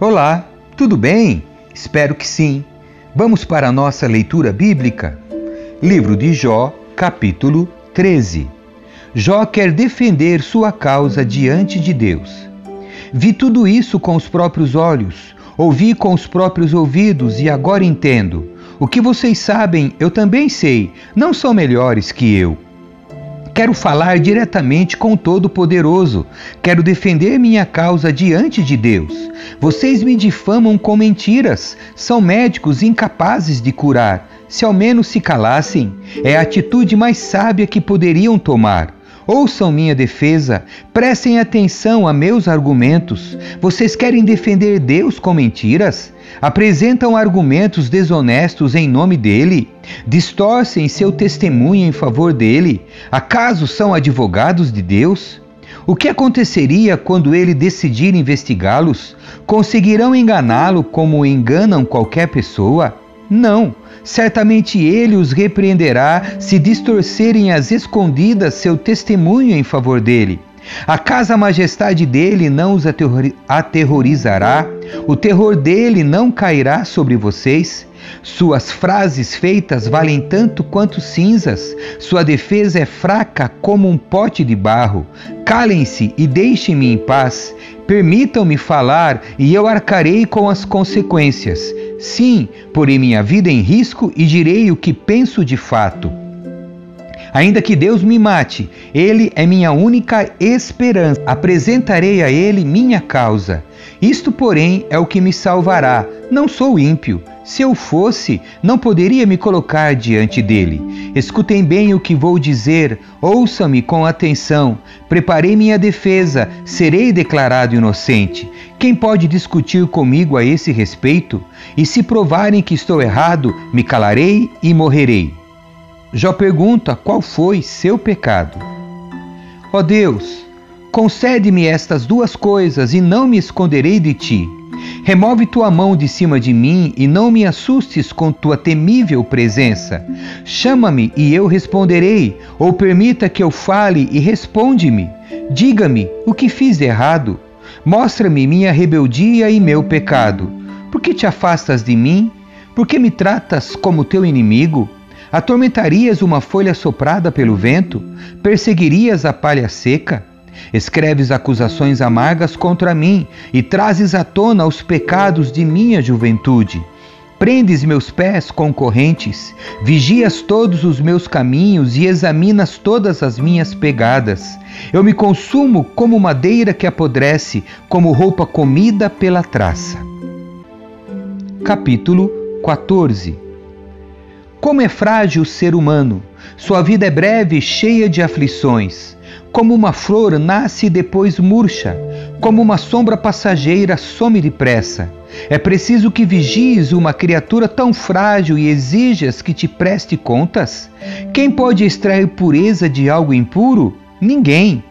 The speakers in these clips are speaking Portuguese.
Olá, tudo bem? Espero que sim. Vamos para a nossa leitura bíblica? Livro de Jó, capítulo 13. Jó quer defender sua causa diante de Deus. Vi tudo isso com os próprios olhos, ouvi com os próprios ouvidos e agora entendo. O que vocês sabem, eu também sei, não são melhores que eu. Quero falar diretamente com o Todo-Poderoso. Quero defender minha causa diante de Deus. Vocês me difamam com mentiras. São médicos incapazes de curar. Se ao menos se calassem, é a atitude mais sábia que poderiam tomar. Ouçam minha defesa, prestem atenção a meus argumentos. Vocês querem defender Deus com mentiras? Apresentam argumentos desonestos em nome dele? Distorcem seu testemunho em favor dele? Acaso são advogados de Deus? O que aconteceria quando ele decidir investigá-los? Conseguirão enganá-lo como enganam qualquer pessoa? Não, certamente ele os repreenderá se distorcerem às escondidas seu testemunho em favor dele. A majestade dele não os aterrorizará? O terror dele não cairá sobre vocês? Suas frases feitas valem tanto quanto cinzas. Sua defesa é fraca como um pote de barro. Calem-se e deixem-me em paz. Permitam-me falar e eu arcarei com as consequências. Sim, porei minha vida em risco e direi o que penso de fato. Ainda que Deus me mate, Ele é minha única esperança. Apresentarei a Ele minha causa. Isto, porém, é o que me salvará. Não sou ímpio. Se eu fosse, não poderia me colocar diante dele. Escutem bem o que vou dizer, ouçam-me com atenção. Preparei minha defesa, serei declarado inocente. Quem pode discutir comigo a esse respeito? E se provarem que estou errado, me calarei e morrerei. Jó pergunta qual foi seu pecado. Ó oh Deus, concede-me estas duas coisas e não me esconderei de ti. Remove tua mão de cima de mim e não me assustes com tua temível presença. Chama-me e eu responderei, ou permita que eu fale e responde-me. Diga-me o que fiz de errado. Mostra-me minha rebeldia e meu pecado. Por que te afastas de mim? Por que me tratas como teu inimigo? Atormentarias uma folha soprada pelo vento? Perseguirias a palha seca? Escreves acusações amargas contra mim e trazes à tona os pecados de minha juventude. Prendes meus pés com correntes, vigias todos os meus caminhos e examinas todas as minhas pegadas. Eu me consumo como madeira que apodrece, como roupa comida pela traça. Capítulo 14 como é frágil o ser humano! Sua vida é breve e cheia de aflições. Como uma flor nasce e depois murcha, como uma sombra passageira some depressa. É preciso que vigies uma criatura tão frágil e exijas que te preste contas? Quem pode extrair pureza de algo impuro? Ninguém.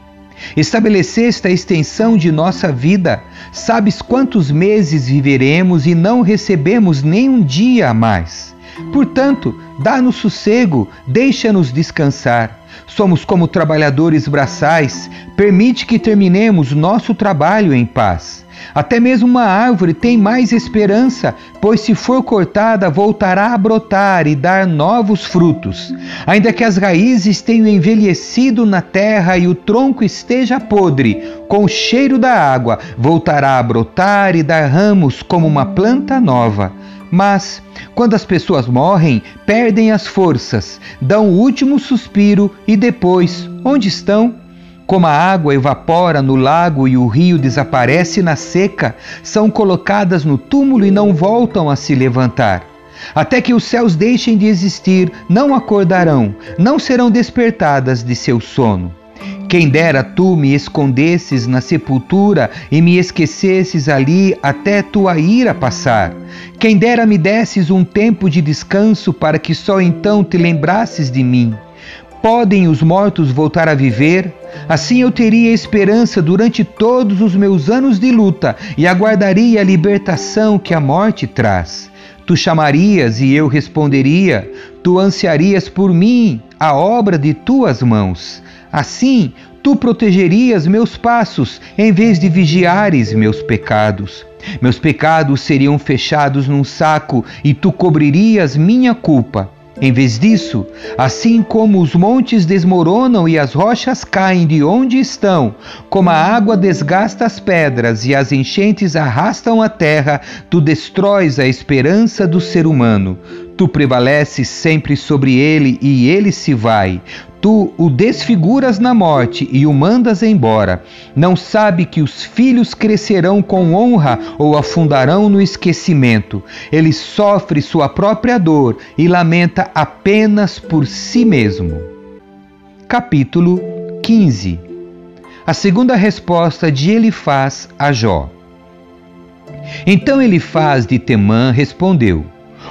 Estabeleceste a extensão de nossa vida. Sabes quantos meses viveremos e não recebemos nem um dia a mais. Portanto, dá-nos sossego, deixa-nos descansar. Somos como trabalhadores braçais, permite que terminemos nosso trabalho em paz. Até mesmo uma árvore tem mais esperança, pois se for cortada, voltará a brotar e dar novos frutos. Ainda que as raízes tenham envelhecido na terra e o tronco esteja podre, com o cheiro da água, voltará a brotar e dar ramos como uma planta nova. Mas, quando as pessoas morrem, perdem as forças, dão o último suspiro e depois, onde estão? Como a água evapora no lago e o rio desaparece na seca, são colocadas no túmulo e não voltam a se levantar. Até que os céus deixem de existir, não acordarão, não serão despertadas de seu sono. Quem dera tu me escondesses na sepultura e me esquecesses ali até tua ira passar. Quem dera me desses um tempo de descanso para que só então te lembrasses de mim. Podem os mortos voltar a viver? Assim eu teria esperança durante todos os meus anos de luta e aguardaria a libertação que a morte traz. tu chamarias e eu responderia, tu ansiarias por mim a obra de tuas mãos. Assim, tu protegerias meus passos em vez de vigiares meus pecados. Meus pecados seriam fechados num saco e tu cobririas minha culpa. Em vez disso, assim como os montes desmoronam e as rochas caem de onde estão, como a água desgasta as pedras e as enchentes arrastam a terra, tu destróis a esperança do ser humano. Tu prevaleces sempre sobre ele e ele se vai. Tu o desfiguras na morte e o mandas embora. Não sabe que os filhos crescerão com honra ou afundarão no esquecimento. Ele sofre sua própria dor e lamenta apenas por si mesmo. Capítulo 15 A segunda resposta de Elifaz a Jó. Então Elifaz de Temã respondeu: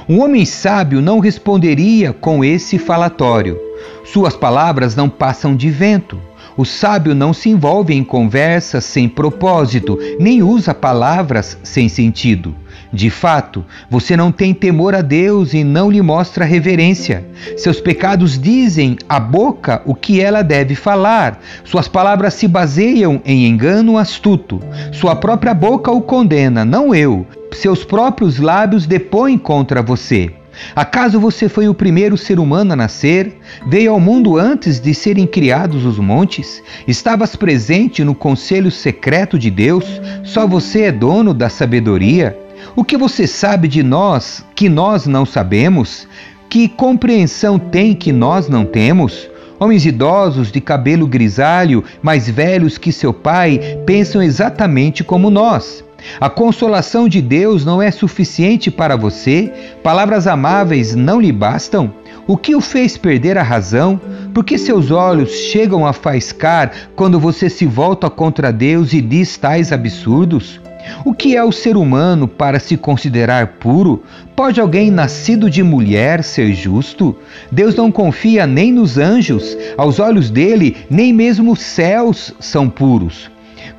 Um homem sábio não responderia com esse falatório. Suas palavras não passam de vento. O sábio não se envolve em conversas sem propósito, nem usa palavras sem sentido. De fato, você não tem temor a Deus e não lhe mostra reverência. Seus pecados dizem à boca o que ela deve falar. Suas palavras se baseiam em engano astuto. Sua própria boca o condena, não eu. Seus próprios lábios depõem contra você. Acaso você foi o primeiro ser humano a nascer? Veio ao mundo antes de serem criados os montes? Estavas presente no conselho secreto de Deus? Só você é dono da sabedoria? O que você sabe de nós que nós não sabemos? Que compreensão tem que nós não temos? Homens idosos de cabelo grisalho, mais velhos que seu pai, pensam exatamente como nós. A consolação de Deus não é suficiente para você? Palavras amáveis não lhe bastam? O que o fez perder a razão? Por que seus olhos chegam a faiscar quando você se volta contra Deus e diz tais absurdos? O que é o ser humano para se considerar puro? Pode alguém nascido de mulher ser justo? Deus não confia nem nos anjos, aos olhos dele, nem mesmo os céus são puros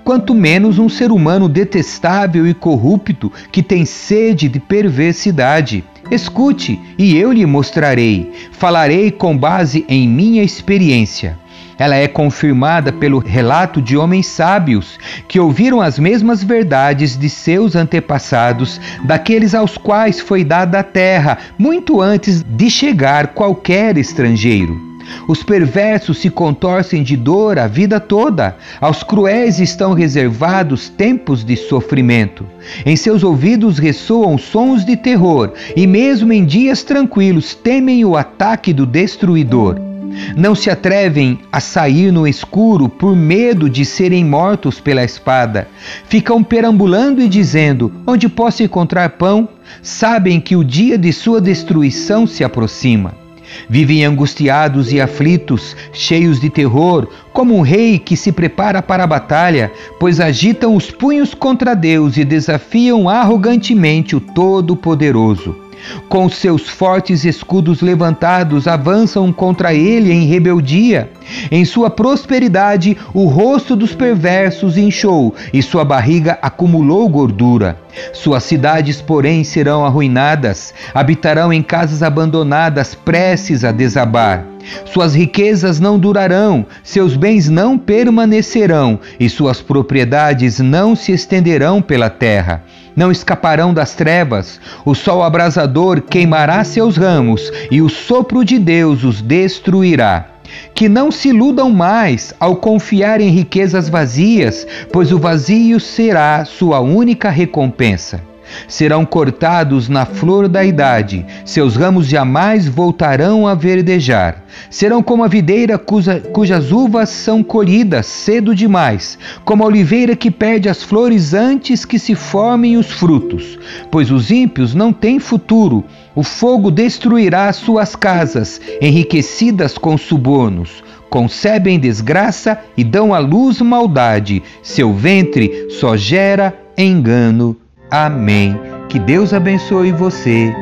quanto menos um ser humano detestável e corrupto que tem sede de perversidade. Escute, e eu lhe mostrarei. Falarei com base em minha experiência. Ela é confirmada pelo relato de homens sábios que ouviram as mesmas verdades de seus antepassados, daqueles aos quais foi dada a terra muito antes de chegar qualquer estrangeiro. Os perversos se contorcem de dor a vida toda. Aos cruéis estão reservados tempos de sofrimento. Em seus ouvidos ressoam sons de terror, e mesmo em dias tranquilos temem o ataque do destruidor. Não se atrevem a sair no escuro por medo de serem mortos pela espada. Ficam perambulando e dizendo: Onde posso encontrar pão? Sabem que o dia de sua destruição se aproxima. Vivem angustiados e aflitos, cheios de terror, como um rei que se prepara para a batalha, pois agitam os punhos contra Deus e desafiam arrogantemente o Todo-Poderoso. Com seus fortes escudos levantados, avançam contra ele em rebeldia. Em sua prosperidade, o rosto dos perversos inchou e sua barriga acumulou gordura. Suas cidades, porém, serão arruinadas, habitarão em casas abandonadas, prestes a desabar. Suas riquezas não durarão, seus bens não permanecerão e suas propriedades não se estenderão pela terra não escaparão das trevas. O sol abrasador queimará seus ramos e o sopro de Deus os destruirá. Que não se iludam mais ao confiar em riquezas vazias, pois o vazio será sua única recompensa serão cortados na flor da idade, seus ramos jamais voltarão a verdejar. Serão como a videira cuja, cujas uvas são colhidas cedo demais, como a oliveira que perde as flores antes que se formem os frutos. Pois os ímpios não têm futuro, o fogo destruirá suas casas, enriquecidas com subornos concebem desgraça e dão à luz maldade, seu ventre só gera engano Amém. Que Deus abençoe você.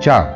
Tchau.